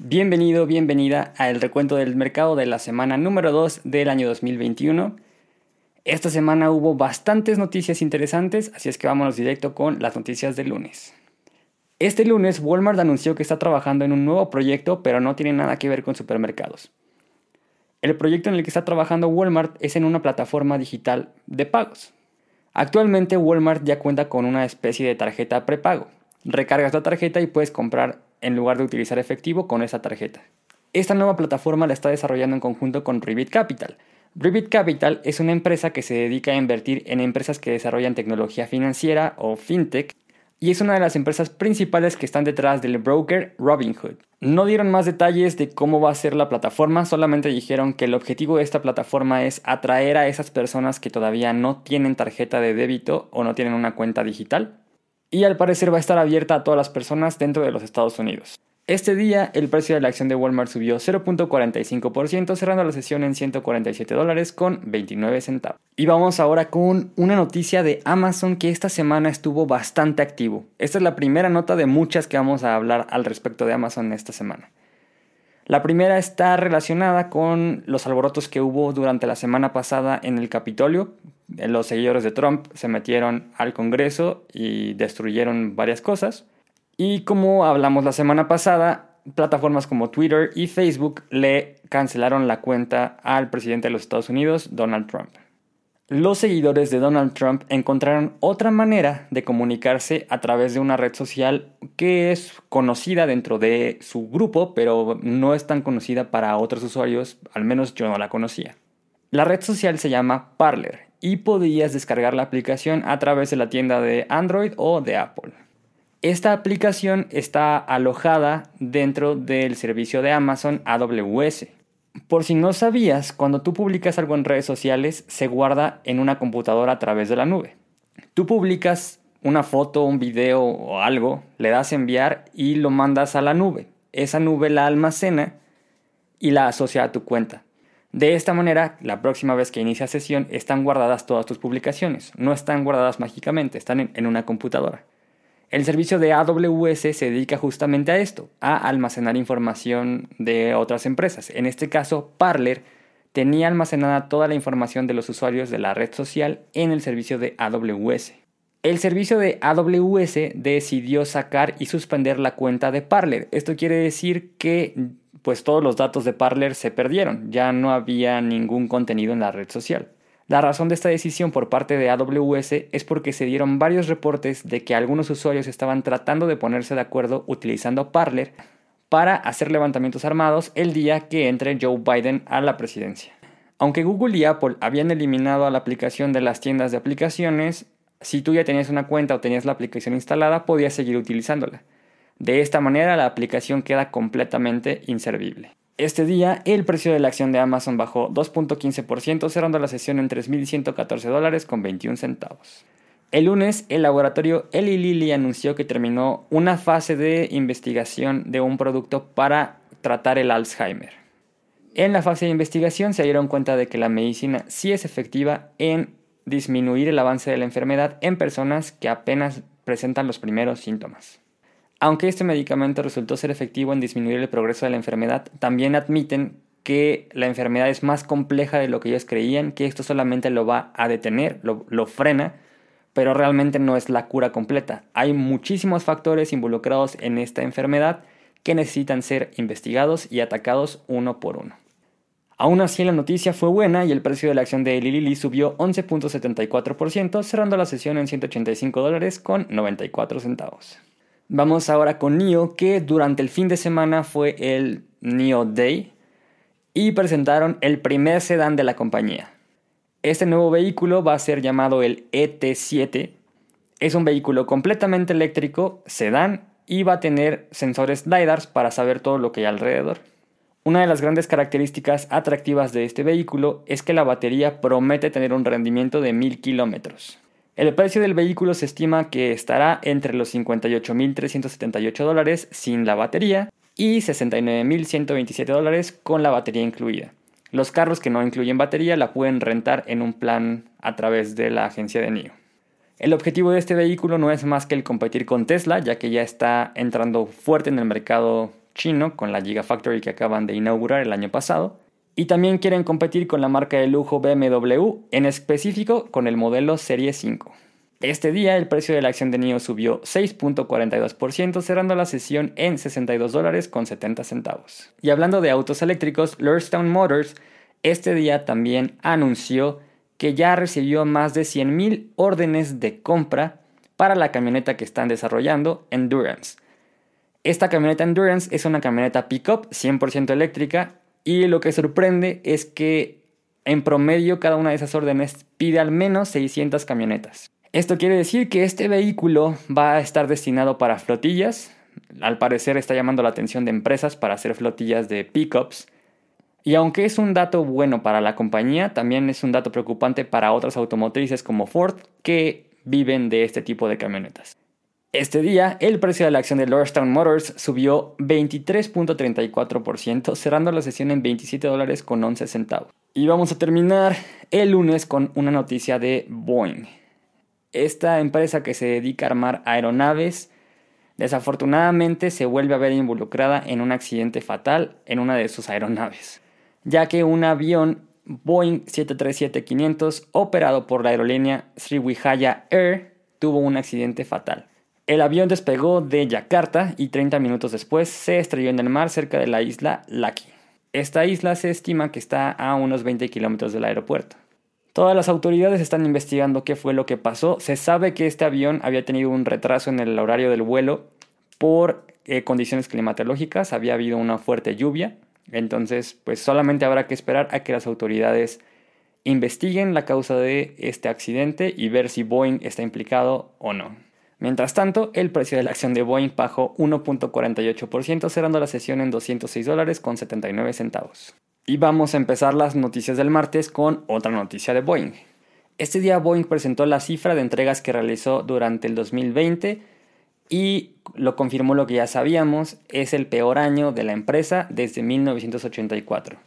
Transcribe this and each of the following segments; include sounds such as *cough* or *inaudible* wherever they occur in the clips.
Bienvenido, bienvenida al recuento del mercado de la semana número 2 del año 2021. Esta semana hubo bastantes noticias interesantes, así es que vámonos directo con las noticias del lunes. Este lunes Walmart anunció que está trabajando en un nuevo proyecto, pero no tiene nada que ver con supermercados. El proyecto en el que está trabajando Walmart es en una plataforma digital de pagos. Actualmente Walmart ya cuenta con una especie de tarjeta prepago. Recargas la tarjeta y puedes comprar en lugar de utilizar efectivo con esa tarjeta. Esta nueva plataforma la está desarrollando en conjunto con Revit Capital. Revit Capital es una empresa que se dedica a invertir en empresas que desarrollan tecnología financiera o fintech y es una de las empresas principales que están detrás del broker Robinhood. No dieron más detalles de cómo va a ser la plataforma, solamente dijeron que el objetivo de esta plataforma es atraer a esas personas que todavía no tienen tarjeta de débito o no tienen una cuenta digital y al parecer va a estar abierta a todas las personas dentro de los Estados Unidos. Este día el precio de la acción de Walmart subió 0.45%, cerrando la sesión en 147 dólares con 29 centavos. Y vamos ahora con una noticia de Amazon que esta semana estuvo bastante activo. Esta es la primera nota de muchas que vamos a hablar al respecto de Amazon esta semana. La primera está relacionada con los alborotos que hubo durante la semana pasada en el Capitolio. Los seguidores de Trump se metieron al Congreso y destruyeron varias cosas. Y como hablamos la semana pasada, plataformas como Twitter y Facebook le cancelaron la cuenta al presidente de los Estados Unidos, Donald Trump. Los seguidores de Donald Trump encontraron otra manera de comunicarse a través de una red social que es conocida dentro de su grupo, pero no es tan conocida para otros usuarios, al menos yo no la conocía. La red social se llama Parler y podías descargar la aplicación a través de la tienda de Android o de Apple. Esta aplicación está alojada dentro del servicio de Amazon AWS. Por si no sabías, cuando tú publicas algo en redes sociales, se guarda en una computadora a través de la nube. Tú publicas una foto, un video o algo, le das enviar y lo mandas a la nube. Esa nube la almacena y la asocia a tu cuenta. De esta manera, la próxima vez que inicia sesión están guardadas todas tus publicaciones. No están guardadas mágicamente, están en, en una computadora. El servicio de AWS se dedica justamente a esto, a almacenar información de otras empresas. En este caso, Parler tenía almacenada toda la información de los usuarios de la red social en el servicio de AWS. El servicio de AWS decidió sacar y suspender la cuenta de Parler. Esto quiere decir que pues todos los datos de Parler se perdieron, ya no había ningún contenido en la red social. La razón de esta decisión por parte de AWS es porque se dieron varios reportes de que algunos usuarios estaban tratando de ponerse de acuerdo utilizando Parler para hacer levantamientos armados el día que entre Joe Biden a la presidencia. Aunque Google y Apple habían eliminado a la aplicación de las tiendas de aplicaciones, si tú ya tenías una cuenta o tenías la aplicación instalada, podías seguir utilizándola. De esta manera la aplicación queda completamente inservible. Este día, el precio de la acción de Amazon bajó 2.15%, cerrando la sesión en 3.114 dólares con 21 centavos. El lunes, el laboratorio Eli Lilly anunció que terminó una fase de investigación de un producto para tratar el Alzheimer. En la fase de investigación se dieron cuenta de que la medicina sí es efectiva en disminuir el avance de la enfermedad en personas que apenas presentan los primeros síntomas. Aunque este medicamento resultó ser efectivo en disminuir el progreso de la enfermedad, también admiten que la enfermedad es más compleja de lo que ellos creían, que esto solamente lo va a detener, lo, frena, pero realmente no es la cura completa. Hay muchísimos factores involucrados en esta enfermedad que necesitan ser investigados y atacados uno por uno. Aún así, la noticia fue buena y el precio de la acción de Lilly subió 11.74%, cerrando la sesión en 185 dólares con 94 centavos. Vamos ahora con NIO, que durante el fin de semana fue el NIO Day y presentaron el primer sedán de la compañía. Este nuevo vehículo va a ser llamado el ET7. Es un vehículo completamente eléctrico, sedán y va a tener sensores LiDARs para saber todo lo que hay alrededor. Una de las grandes características atractivas de este vehículo es que la batería promete tener un rendimiento de 1000 kilómetros. El precio del vehículo se estima que estará entre los 58.378 dólares sin la batería y 69.127 dólares con la batería incluida. Los carros que no incluyen batería la pueden rentar en un plan a través de la agencia de NIO. El objetivo de este vehículo no es más que el competir con Tesla, ya que ya está entrando fuerte en el mercado chino con la Gigafactory que acaban de inaugurar el año pasado. Y también quieren competir con la marca de lujo BMW, en específico con el modelo Serie 5. Este día el precio de la acción de NIO subió 6.42%, cerrando la sesión en 62 dólares con 70 centavos. Y hablando de autos eléctricos, Lordstown Motors este día también anunció que ya recibió más de 100.000 órdenes de compra para la camioneta que están desarrollando, Endurance. Esta camioneta Endurance es una camioneta pickup 100% eléctrica y lo que sorprende es que en promedio cada una de esas órdenes pide al menos 600 camionetas. Esto quiere decir que este vehículo va a estar destinado para flotillas. Al parecer está llamando la atención de empresas para hacer flotillas de pickups. Y aunque es un dato bueno para la compañía, también es un dato preocupante para otras automotrices como Ford que viven de este tipo de camionetas. Este día, el precio de la acción de Lordstown Motors subió 23.34%, cerrando la sesión en 27 dólares con 11 centavos. Y vamos a terminar el lunes con una noticia de Boeing. Esta empresa que se dedica a armar aeronaves desafortunadamente se vuelve a ver involucrada en un accidente fatal en una de sus aeronaves, ya que un avión Boeing 737-500 operado por la aerolínea Sriwijaya Air tuvo un accidente fatal. El avión despegó de Yakarta y 30 minutos después se estrelló en el mar cerca de la isla Laki. Esta isla se estima que está a unos 20 kilómetros del aeropuerto. Todas las autoridades están investigando qué fue lo que pasó. Se sabe que este avión había tenido un retraso en el horario del vuelo por eh, condiciones climatológicas, había habido una fuerte lluvia, entonces pues solamente habrá que esperar a que las autoridades investiguen la causa de este accidente y ver si Boeing está implicado o no. Mientras tanto, el precio de la acción de Boeing bajó 1.48%, cerrando la sesión en 206 dólares con 79 centavos. Y vamos a empezar las noticias del martes con otra noticia de Boeing. Este día Boeing presentó la cifra de entregas que realizó durante el 2020 y lo confirmó lo que ya sabíamos, es el peor año de la empresa desde 1984.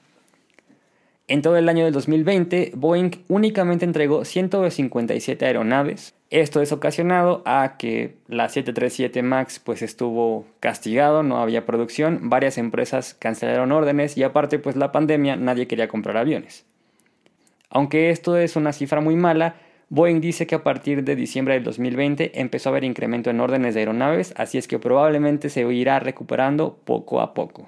En todo el año del 2020, Boeing únicamente entregó 157 aeronaves. Esto es ocasionado a que la 737 MAX pues estuvo castigado, no había producción, varias empresas cancelaron órdenes y aparte pues la pandemia nadie quería comprar aviones. Aunque esto es una cifra muy mala, Boeing dice que a partir de diciembre del 2020 empezó a haber incremento en órdenes de aeronaves, así es que probablemente se irá recuperando poco a poco.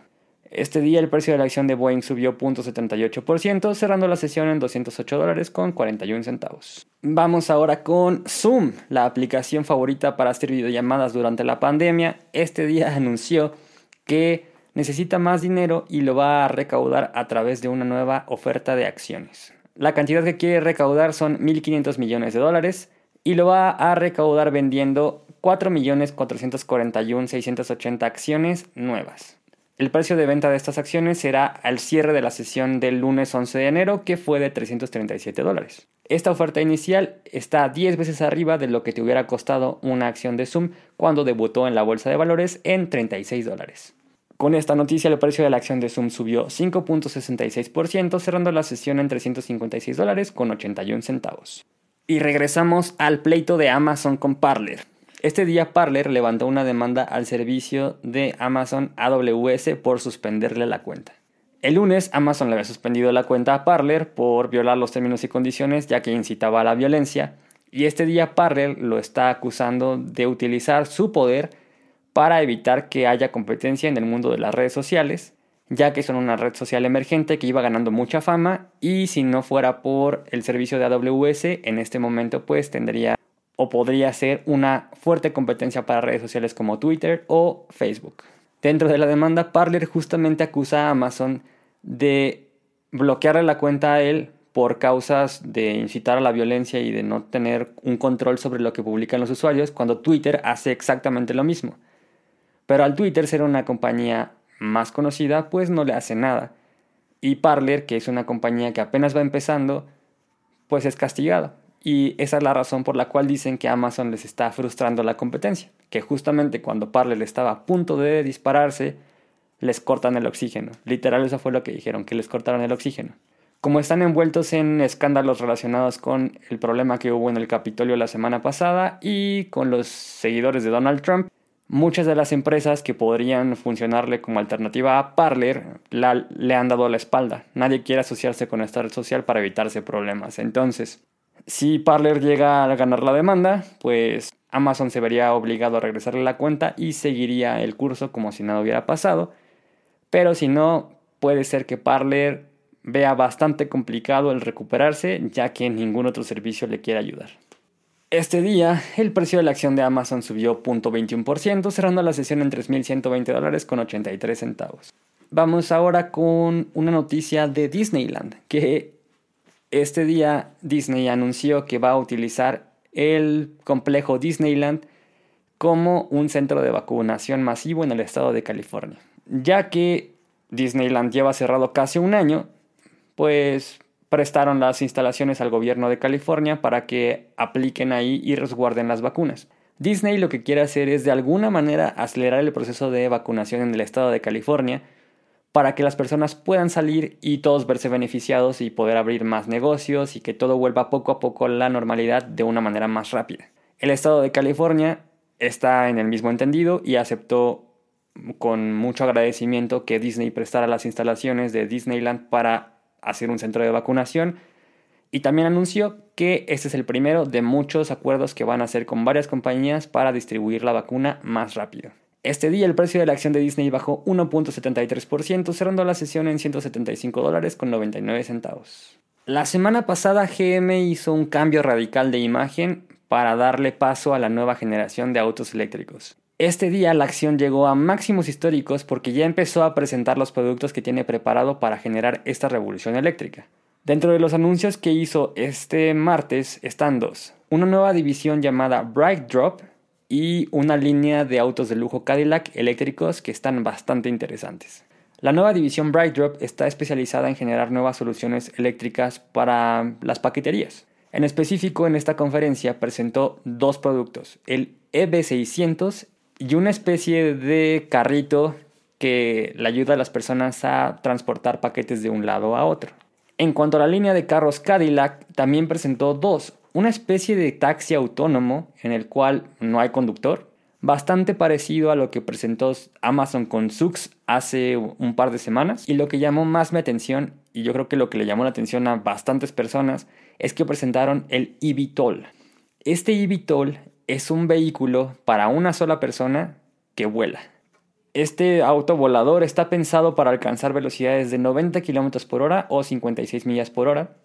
Este día el precio de la acción de Boeing subió 0.78%, cerrando la sesión en 208 dólares con 41 centavos. Vamos ahora con Zoom, la aplicación favorita para hacer videollamadas durante la pandemia. Este día *laughs* anunció que necesita más dinero y lo va a recaudar a través de una nueva oferta de acciones. La cantidad que quiere recaudar son 1.500 millones de dólares y lo va a recaudar vendiendo 4.441.680 acciones nuevas. El precio de venta de estas acciones será al cierre de la sesión del lunes 11 de enero, que fue de 337 dólares. Esta oferta inicial está 10 veces arriba de lo que te hubiera costado una acción de Zoom cuando debutó en la bolsa de valores en 36 dólares. Con esta noticia, el precio de la acción de Zoom subió 5.66%, cerrando la sesión en 356 dólares con 81 centavos. Y regresamos al pleito de Amazon con Parler. Este día Parler levantó una demanda al servicio de Amazon AWS por suspenderle la cuenta. El lunes Amazon le había suspendido la cuenta a Parler por violar los términos y condiciones ya que incitaba a la violencia y este día Parler lo está acusando de utilizar su poder para evitar que haya competencia en el mundo de las redes sociales, ya que son una red social emergente que iba ganando mucha fama y si no fuera por el servicio de AWS en este momento pues tendría o podría ser una fuerte competencia para redes sociales como Twitter o Facebook. Dentro de la demanda, Parler justamente acusa a Amazon de bloquearle la cuenta a él por causas de incitar a la violencia y de no tener un control sobre lo que publican los usuarios, cuando Twitter hace exactamente lo mismo. Pero al Twitter ser una compañía más conocida, pues no le hace nada. Y Parler, que es una compañía que apenas va empezando, pues es castigado. Y esa es la razón por la cual dicen que Amazon les está frustrando la competencia, que justamente cuando Parler estaba a punto de dispararse, les cortan el oxígeno. Literal eso fue lo que dijeron, que les cortaron el oxígeno. Como están envueltos en escándalos relacionados con el problema que hubo en el Capitolio la semana pasada y con los seguidores de Donald Trump, Muchas de las empresas que podrían funcionarle como alternativa a Parler le han dado la espalda. Nadie quiere asociarse con esta red social para evitarse problemas. Entonces, si Parler llega a ganar la demanda, pues Amazon se vería obligado a regresarle la cuenta y seguiría el curso como si nada hubiera pasado. Pero si no, puede ser que Parler vea bastante complicado el recuperarse, ya que ningún otro servicio le quiere ayudar. Este día, el precio de la acción de Amazon subió 0.21%, cerrando la sesión en 3.120 dólares con 83 centavos. Vamos ahora con una noticia de Disneyland, que este día Disney anunció que va a utilizar el complejo Disneyland como un centro de vacunación masivo en el estado de California. Ya que Disneyland lleva cerrado casi un año, pues prestaron las instalaciones al gobierno de California para que apliquen ahí y resguarden las vacunas. Disney lo que quiere hacer es de alguna manera acelerar el proceso de vacunación en el estado de California para que las personas puedan salir y todos verse beneficiados y poder abrir más negocios y que todo vuelva poco a poco a la normalidad de una manera más rápida. El estado de California está en el mismo entendido y aceptó con mucho agradecimiento que Disney prestara las instalaciones de Disneyland para hacer un centro de vacunación. Y también anunció que este es el primero de muchos acuerdos que van a hacer con varias compañías para distribuir la vacuna más rápido. Este día el precio de la acción de Disney bajó 1.73%, cerrando la sesión en 175 dólares con 99 centavos. La semana pasada GM hizo un cambio radical de imagen para darle paso a la nueva generación de autos eléctricos. Este día la acción llegó a máximos históricos porque ya empezó a presentar los productos que tiene preparado para generar esta revolución eléctrica. Dentro de los anuncios que hizo este martes están dos. Una nueva división llamada Bright Drop y una línea de autos de lujo Cadillac eléctricos que están bastante interesantes. La nueva división Bright Drop está especializada en generar nuevas soluciones eléctricas para las paqueterías. En específico, en esta conferencia presentó dos productos, el EB600 y una especie de carrito que le ayuda a las personas a transportar paquetes de un lado a otro. En cuanto a la línea de carros Cadillac, también presentó dos, una especie de taxi autónomo en el cual no hay conductor, bastante parecido a lo que presentó Amazon con Sux hace un par de semanas, y lo que llamó más mi atención, y yo creo que lo que le llamó la atención a bastantes personas, es que presentaron el eVTOL. Este eVTOL es un vehículo para una sola persona que vuela. Este auto volador está pensado para alcanzar velocidades de 90 km por hora o 56 millas por hora.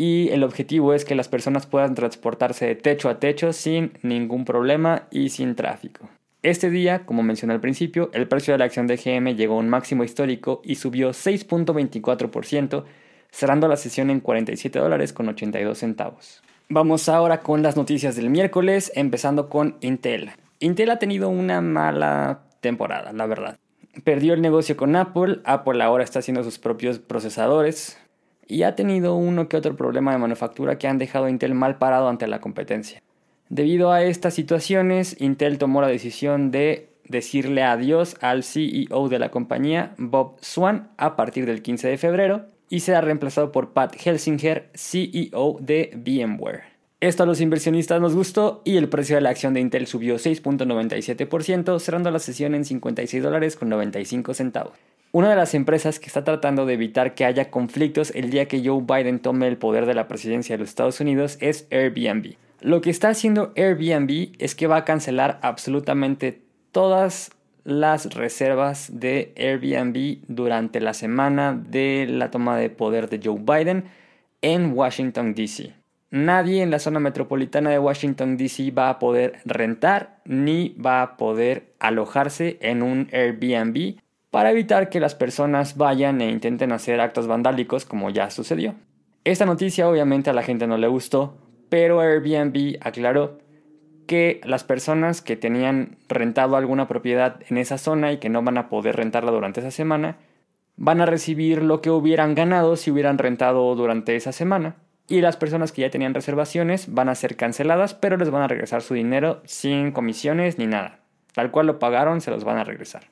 Y el objetivo es que las personas puedan transportarse de techo a techo sin ningún problema y sin tráfico. Este día, como mencioné al principio, el precio de la acción de GM llegó a un máximo histórico y subió 6.24%, cerrando la sesión en 47 dólares con 82 centavos. Vamos ahora con las noticias del miércoles, empezando con Intel. Intel ha tenido una mala temporada, la verdad. Perdió el negocio con Apple, Apple ahora está haciendo sus propios procesadores y ha tenido uno que otro problema de manufactura que han dejado a Intel mal parado ante la competencia. Debido a estas situaciones, Intel tomó la decisión de decirle adiós al CEO de la compañía, Bob Swan, a partir del 15 de febrero y será reemplazado por Pat Helsinger, CEO de VMware. Esto a los inversionistas nos gustó y el precio de la acción de Intel subió 6.97%, cerrando la sesión en 56 dólares con 95 centavos. Una de las empresas que está tratando de evitar que haya conflictos el día que Joe Biden tome el poder de la presidencia de los Estados Unidos es Airbnb. Lo que está haciendo Airbnb es que va a cancelar absolutamente todas las reservas de Airbnb durante la semana de la toma de poder de Joe Biden en Washington, D.C. Nadie en la zona metropolitana de Washington, D.C. va a poder rentar ni va a poder alojarse en un Airbnb para evitar que las personas vayan e intenten hacer actos vandálicos como ya sucedió. Esta noticia obviamente a la gente no le gustó, pero Airbnb aclaró que las personas que tenían rentado alguna propiedad en esa zona y que no van a poder rentarla durante esa semana, van a recibir lo que hubieran ganado si hubieran rentado durante esa semana. Y las personas que ya tenían reservaciones van a ser canceladas, pero les van a regresar su dinero sin comisiones ni nada. Tal cual lo pagaron, se los van a regresar.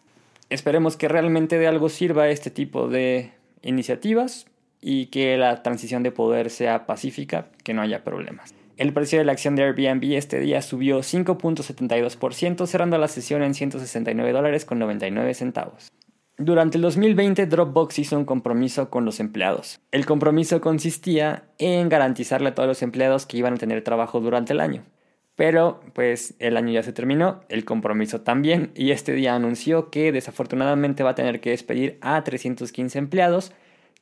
Esperemos que realmente de algo sirva este tipo de iniciativas y que la transición de poder sea pacífica, que no haya problemas. El precio de la acción de Airbnb este día subió 5.72%, cerrando la sesión en 169 dólares con 99 centavos. Durante el 2020, Dropbox hizo un compromiso con los empleados. El compromiso consistía en garantizarle a todos los empleados que iban a tener trabajo durante el año. Pero, pues, el año ya se terminó, el compromiso también, y este día anunció que desafortunadamente va a tener que despedir a 315 empleados,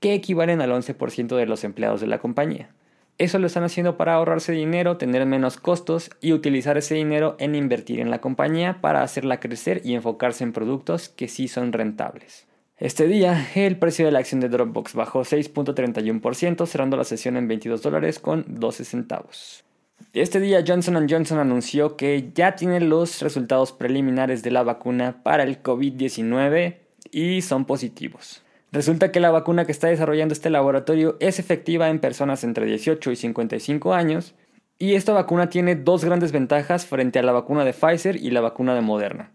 que equivalen al 11% de los empleados de la compañía. Eso lo están haciendo para ahorrarse dinero, tener menos costos y utilizar ese dinero en invertir en la compañía para hacerla crecer y enfocarse en productos que sí son rentables. Este día, el precio de la acción de Dropbox bajó 6.31%, cerrando la sesión en 22 dólares con 12 centavos. Este día Johnson Johnson anunció que ya tiene los resultados preliminares de la vacuna para el COVID-19 y son positivos. Resulta que la vacuna que está desarrollando este laboratorio es efectiva en personas entre 18 y 55 años y esta vacuna tiene dos grandes ventajas frente a la vacuna de Pfizer y la vacuna de Moderna.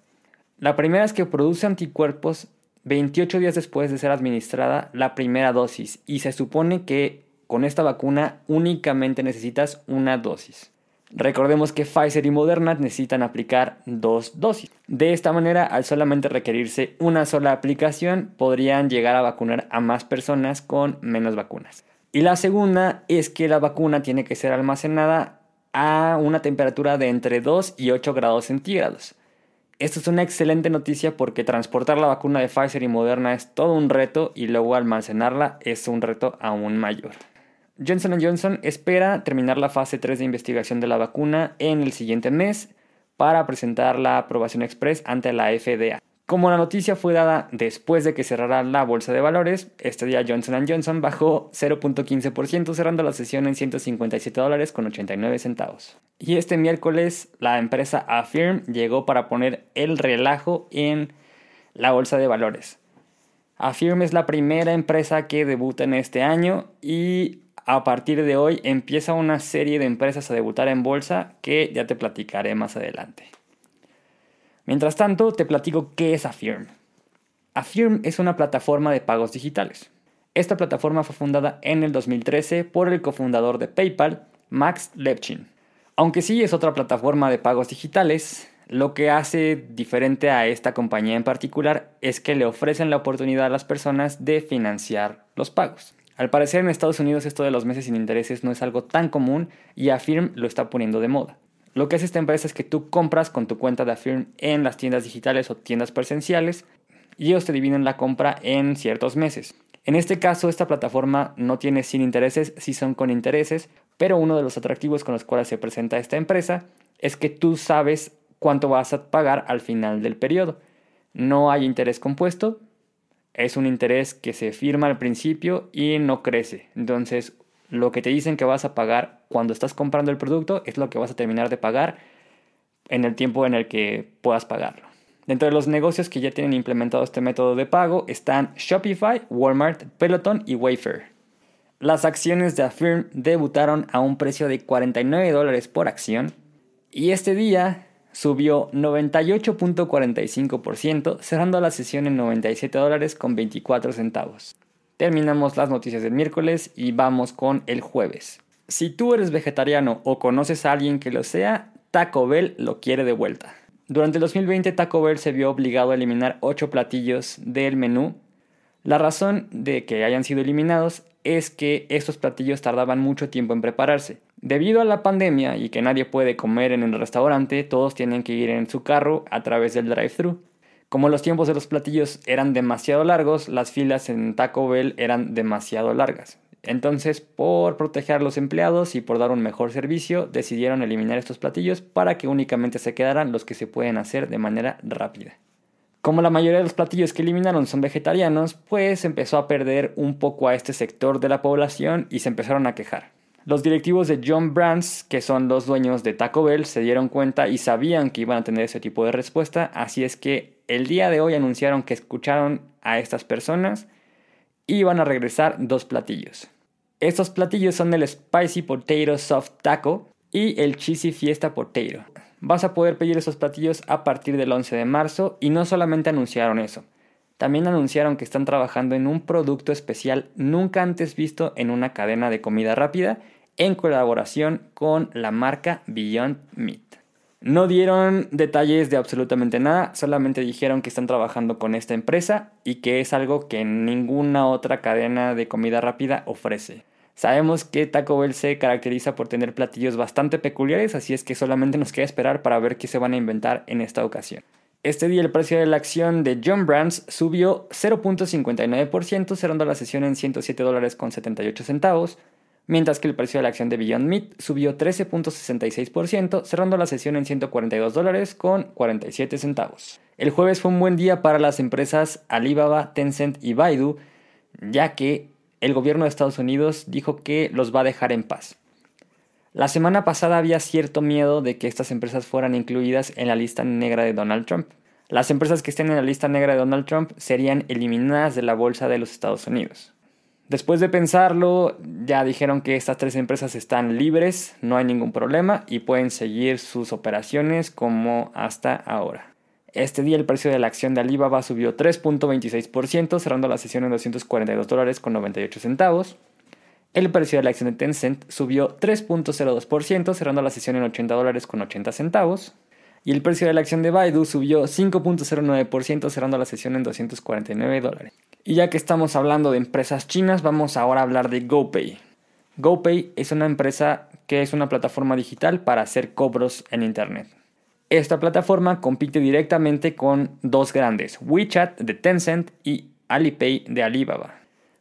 La primera es que produce anticuerpos 28 días después de ser administrada la primera dosis y se supone que con esta vacuna únicamente necesitas una dosis. Recordemos que Pfizer y Moderna necesitan aplicar dos dosis. De esta manera, al solamente requerirse una sola aplicación, podrían llegar a vacunar a más personas con menos vacunas. Y la segunda es que la vacuna tiene que ser almacenada a una temperatura de entre 2 y 8 grados centígrados. Esto es una excelente noticia porque transportar la vacuna de Pfizer y Moderna es todo un reto y luego almacenarla es un reto aún mayor. Johnson Johnson espera terminar la fase 3 de investigación de la vacuna en el siguiente mes para presentar la aprobación express ante la FDA. Como la noticia fue dada después de que cerrara la bolsa de valores, este día Johnson Johnson bajó 0.15% cerrando la sesión en 157 dólares con 89 centavos. Y este miércoles la empresa Affirm llegó para poner el relajo en la bolsa de valores. Affirm es la primera empresa que debuta en este año y a partir de hoy empieza una serie de empresas a debutar en bolsa que ya te platicaré más adelante. Mientras tanto, te platico qué es Affirm. Affirm es una plataforma de pagos digitales. Esta plataforma fue fundada en el 2013 por el cofundador de PayPal, Max Levchin. Aunque sí es otra plataforma de pagos digitales, lo que hace diferente a esta compañía en particular es que le ofrecen la oportunidad a las personas de financiar los pagos. Al parecer en Estados Unidos esto de los meses sin intereses no es algo tan común y Affirm lo está poniendo de moda. Lo que hace esta empresa es que tú compras con tu cuenta de Affirm en las tiendas digitales o tiendas presenciales y ellos te dividen la compra en ciertos meses. En este caso, esta plataforma no tiene sin intereses, sí son con intereses, pero uno de los atractivos con los cuales se presenta esta empresa es que tú sabes cuánto vas a pagar al final del periodo. No hay interés compuesto, es un interés que se firma al principio y no crece. Entonces, lo que te dicen que vas a pagar cuando estás comprando el producto es lo que vas a terminar de pagar en el tiempo en el que puedas pagarlo. Dentro de los negocios que ya tienen implementado este método de pago están Shopify, Walmart, Peloton y Wayfair. Las acciones de Affirm debutaron a un precio de 49 dólares por acción y este día subió 98.45%, cerrando la sesión en 97 dólares con 24 centavos. Terminamos las noticias del miércoles y vamos con el jueves. Si tú eres vegetariano o conoces a alguien que lo sea, Taco Bell lo quiere de vuelta. Durante el 2020 Taco Bell se vio obligado a eliminar 8 platillos del menú. La razón de que hayan sido eliminados es que estos platillos tardaban mucho tiempo en prepararse. Debido a la pandemia y que nadie puede comer en el restaurante, todos tienen que ir en su carro a través del drive-thru. Como los tiempos de los platillos eran demasiado largos, las filas en Taco Bell eran demasiado largas. Entonces, por proteger a los empleados y por dar un mejor servicio, decidieron eliminar estos platillos para que únicamente se quedaran los que se pueden hacer de manera rápida. Como la mayoría de los platillos que eliminaron son vegetarianos, pues empezó a perder un poco a este sector de la población y se empezaron a quejar. Los directivos de John Brands, que son los dueños de Taco Bell, se dieron cuenta y sabían que iban a tener ese tipo de respuesta, así es que el día de hoy anunciaron que escucharon a estas personas y van a regresar dos platillos. Estos platillos son el Spicy Potato Soft Taco y el Cheesy Fiesta Potato. Vas a poder pedir esos platillos a partir del 11 de marzo y no solamente anunciaron eso, también anunciaron que están trabajando en un producto especial nunca antes visto en una cadena de comida rápida en colaboración con la marca Beyond Meat. No dieron detalles de absolutamente nada, solamente dijeron que están trabajando con esta empresa y que es algo que ninguna otra cadena de comida rápida ofrece. Sabemos que Taco Bell se caracteriza por tener platillos bastante peculiares, así es que solamente nos queda esperar para ver qué se van a inventar en esta ocasión. Este día el precio de la acción de John Brands subió 0.59%, cerrando la sesión en 107 dólares con 78 centavos mientras que el precio de la acción de Beyond Meat subió 13.66%, cerrando la sesión en 142 dólares con 47 centavos. El jueves fue un buen día para las empresas Alibaba, Tencent y Baidu, ya que el gobierno de Estados Unidos dijo que los va a dejar en paz. La semana pasada había cierto miedo de que estas empresas fueran incluidas en la lista negra de Donald Trump. Las empresas que estén en la lista negra de Donald Trump serían eliminadas de la bolsa de los Estados Unidos. Después de pensarlo, ya dijeron que estas tres empresas están libres, no hay ningún problema y pueden seguir sus operaciones como hasta ahora. Este día el precio de la acción de Alibaba subió 3.26%, cerrando la sesión en 242 dólares con 98 centavos. El precio de la acción de Tencent subió 3.02%, cerrando la sesión en 80 dólares con 80 centavos. Y el precio de la acción de Baidu subió 5.09%, cerrando la sesión en 249 dólares. Y ya que estamos hablando de empresas chinas, vamos ahora a hablar de GoPay. GoPay es una empresa que es una plataforma digital para hacer cobros en Internet. Esta plataforma compite directamente con dos grandes, WeChat de Tencent y Alipay de Alibaba.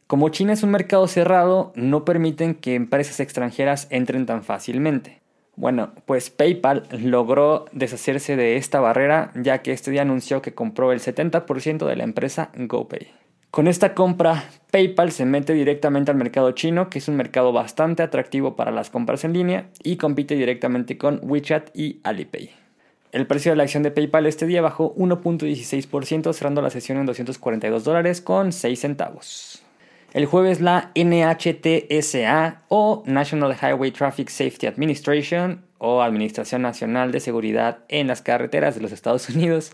Como China es un mercado cerrado, no permiten que empresas extranjeras entren tan fácilmente. Bueno, pues PayPal logró deshacerse de esta barrera ya que este día anunció que compró el 70% de la empresa GoPay. Con esta compra, PayPal se mete directamente al mercado chino, que es un mercado bastante atractivo para las compras en línea, y compite directamente con WeChat y Alipay. El precio de la acción de PayPal este día bajó 1.16%, cerrando la sesión en 242 dólares con 6 centavos. El jueves la NHTSA o National Highway Traffic Safety Administration o Administración Nacional de Seguridad en las Carreteras de los Estados *laughs* Unidos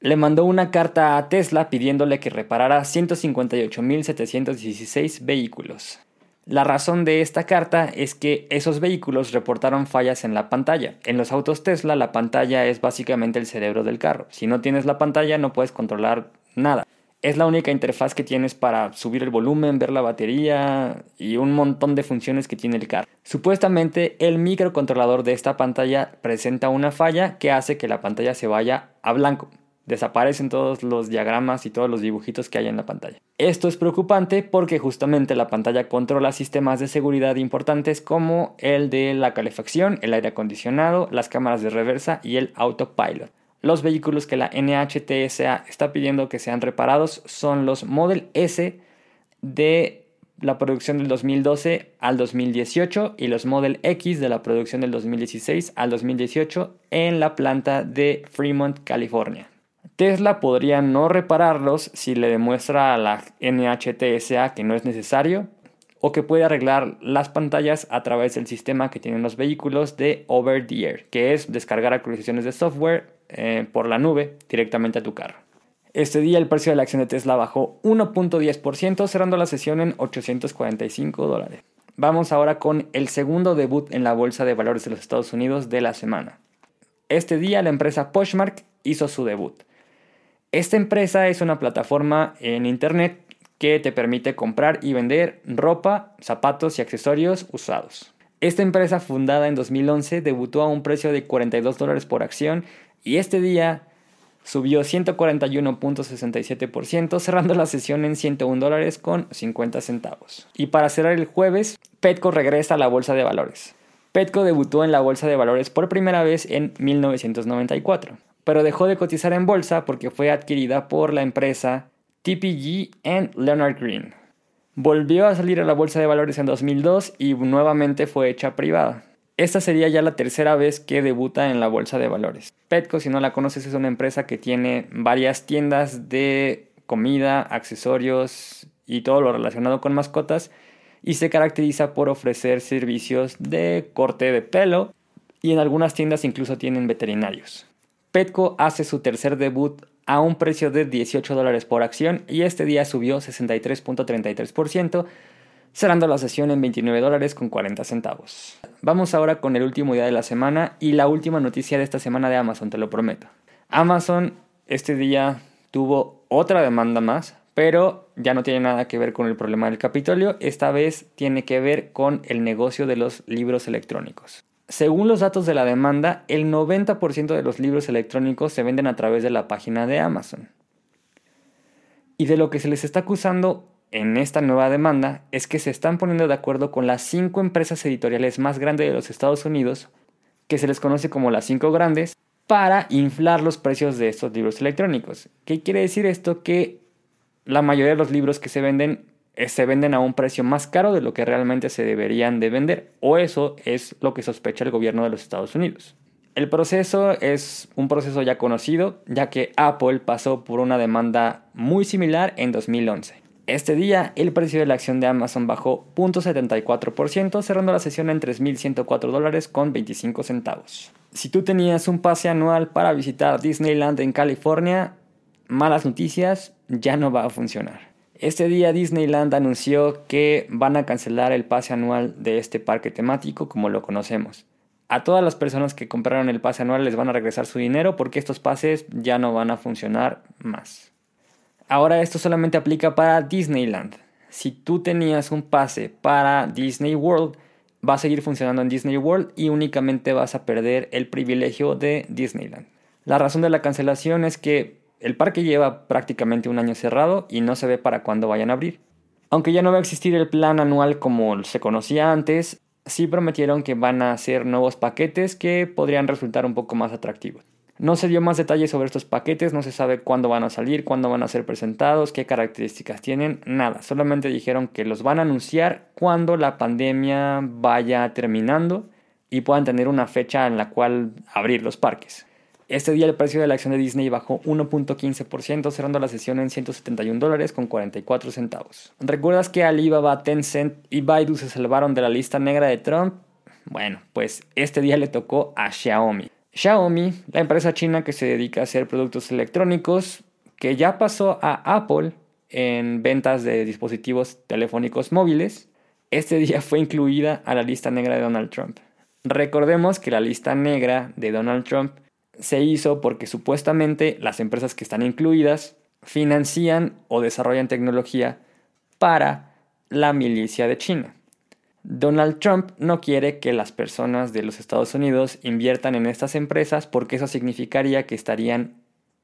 le mandó una carta a Tesla pidiéndole que reparara 158.716 vehículos. La razón de esta carta es que esos vehículos reportaron fallas en la pantalla. En los autos Tesla la pantalla es básicamente el cerebro del carro. Si no tienes la pantalla no puedes controlar nada. Es la única interfaz que tienes para subir el volumen, ver la batería y un montón de funciones que tiene el carro. Supuestamente el microcontrolador de esta pantalla presenta una falla que hace que la pantalla se vaya a blanco desaparecen todos los diagramas y todos los dibujitos que hay en la pantalla. Esto es preocupante porque justamente la pantalla controla sistemas de seguridad importantes como el de la calefacción, el aire acondicionado, las cámaras de reversa y el autopilot. Los vehículos que la NHTSA está pidiendo que sean reparados son los Model S de la producción del 2012 al 2018 y los Model X de la producción del 2016 al 2018 en la planta de Fremont, California. Tesla podría no repararlos si le demuestra a la NHTSA que no es necesario o que puede arreglar las pantallas a través del sistema que tienen los vehículos de Over the Air, que es descargar actualizaciones de software eh, por la nube directamente a tu carro. Este día el precio de la acción de Tesla bajó 1.10%, cerrando la sesión en 845 dólares. Vamos ahora con el segundo debut en la Bolsa de Valores de los Estados Unidos de la semana. Este día la empresa Poshmark hizo su debut. Esta empresa es una plataforma en Internet que te permite comprar y vender ropa, zapatos y accesorios usados. Esta empresa fundada en 2011 debutó a un precio de 42 dólares por acción y este día subió 141.67%, cerrando la sesión en 101 dólares con 50 centavos. Y para cerrar el jueves, Petco regresa a la bolsa de valores. Petco debutó en la bolsa de valores por primera vez en 1994 pero dejó de cotizar en bolsa porque fue adquirida por la empresa TPG and Leonard Green. Volvió a salir a la bolsa de valores en 2002 y nuevamente fue hecha privada. Esta sería ya la tercera vez que debuta en la bolsa de valores. Petco, si no la conoces, es una empresa que tiene varias tiendas de comida, accesorios y todo lo relacionado con mascotas y se caracteriza por ofrecer servicios de corte de pelo y en algunas tiendas incluso tienen veterinarios. Petco hace su tercer debut a un precio de 18 dólares por acción y este día subió 63.33%, cerrando la sesión en 29 dólares con 40 centavos. Vamos ahora con el último día de la semana y la última noticia de esta semana de Amazon, te lo prometo. Amazon este día tuvo otra demanda más, pero ya no tiene nada que ver con el problema del Capitolio, esta vez tiene que ver con el negocio de los libros electrónicos. Según los datos de la demanda, el 90% de los libros electrónicos se venden a través de la página de Amazon. Y de lo que se les está acusando en esta nueva demanda es que se están poniendo de acuerdo con las cinco empresas editoriales más grandes de los Estados Unidos, que se les conoce como las cinco grandes, para inflar los precios de estos libros electrónicos. ¿Qué quiere decir esto? Que la mayoría de los libros que se venden eh, se venden a un precio más caro de lo que realmente se deberían de vender, o eso es lo que sospecha el gobierno de los Estados Unidos. El proceso es un proceso ya conocido, ya que Apple pasó por una demanda muy similar en 2011. Este día, el precio de la acción de Amazon bajó 0.74%, cerrando la sesión en 3.104 dólares con 25 centavos. Si tú tenías un pase anual para visitar Disneyland en California, malas noticias, ya no va a funcionar. Este día Disneyland anunció que van a cancelar el pase anual de este parque temático como lo conocemos. A todas las personas que compraron el pase anual les van a regresar su dinero porque estos pases ya no van a funcionar más. Ahora esto solamente aplica para Disneyland. Si tú tenías un pase para Disney World, va a seguir funcionando en Disney World y únicamente vas a perder el privilegio de Disneyland. La razón de la cancelación es que el parque lleva prácticamente un año cerrado y no se ve para cuándo vayan a abrir. Aunque ya no va a existir el plan anual como se conocía antes, sí prometieron que van a hacer nuevos paquetes que podrían resultar un poco más atractivos. No se dio más detalles sobre estos paquetes, no se sabe cuándo van a salir, cuándo van a ser presentados, qué características tienen, nada. Solamente dijeron que los van a anunciar cuando la pandemia vaya terminando y puedan tener una fecha en la cual abrir los parques. Este día el precio de la acción de Disney bajó 1.15%, cerrando la sesión en 171 dólares con 44 centavos. ¿Recuerdas que Alibaba, Tencent y Baidu se salvaron de la lista negra de Trump? Bueno, pues este día le tocó a Xiaomi. Xiaomi, la empresa china que se dedica a hacer productos electrónicos, que ya pasó a Apple en ventas de dispositivos telefónicos móviles, este día fue incluida a la lista negra de Donald Trump. Recordemos que la lista negra de Donald Trump se hizo porque supuestamente las empresas que están incluidas financian o desarrollan tecnología para la milicia de China. Donald Trump no quiere que las personas de los Estados Unidos inviertan en estas empresas porque eso significaría que estarían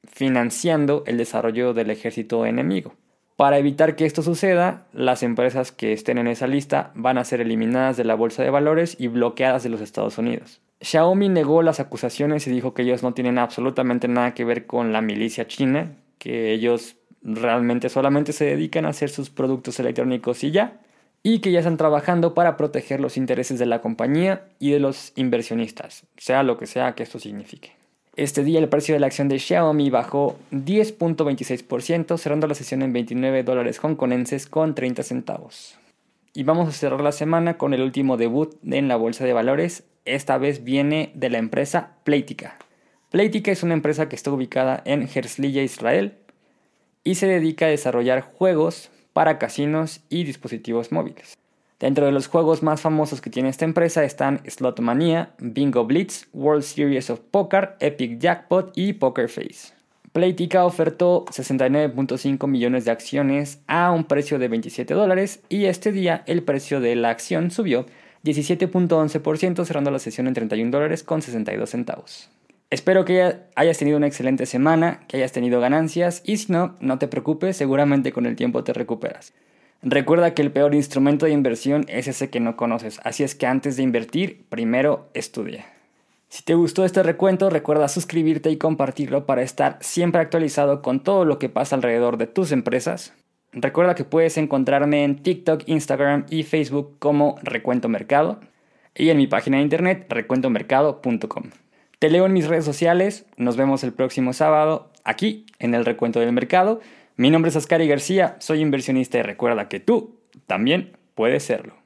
financiando el desarrollo del ejército enemigo. Para evitar que esto suceda, las empresas que estén en esa lista van a ser eliminadas de la bolsa de valores y bloqueadas de los Estados Unidos. Xiaomi negó las acusaciones y dijo que ellos no tienen absolutamente nada que ver con la milicia china, que ellos realmente solamente se dedican a hacer sus productos electrónicos y ya y que ya están trabajando para proteger los intereses de la compañía y de los inversionistas, sea lo que sea que esto signifique. Este día el precio de la acción de Xiaomi bajó 10.26%, cerrando la sesión en 29 dólares hongkonenses con 30 centavos. Y vamos a cerrar la semana con el último debut en la bolsa de valores. Esta vez viene de la empresa Playtika. Playtika es una empresa que está ubicada en Herzliya, Israel, y se dedica a desarrollar juegos para casinos y dispositivos móviles. Dentro de los juegos más famosos que tiene esta empresa están Slotmania, Bingo Blitz, World Series of Poker, Epic Jackpot y Poker Face. Playtika ofertó 69.5 millones de acciones a un precio de 27 dólares y este día el precio de la acción subió 17.11% cerrando la sesión en 31 dólares con 62 centavos. Espero que hayas tenido una excelente semana, que hayas tenido ganancias y si no, no te preocupes, seguramente con el tiempo te recuperas. Recuerda que el peor instrumento de inversión es ese que no conoces, así es que antes de invertir, primero estudia. Si te gustó este recuento, recuerda suscribirte y compartirlo para estar siempre actualizado con todo lo que pasa alrededor de tus empresas. Recuerda que puedes encontrarme en TikTok, Instagram y Facebook como Recuento Mercado y en mi página de internet recuentomercado.com. Te leo en mis redes sociales. Nos vemos el próximo sábado aquí en el Recuento del Mercado. Mi nombre es Ascari García, soy inversionista y recuerda que tú también puedes serlo.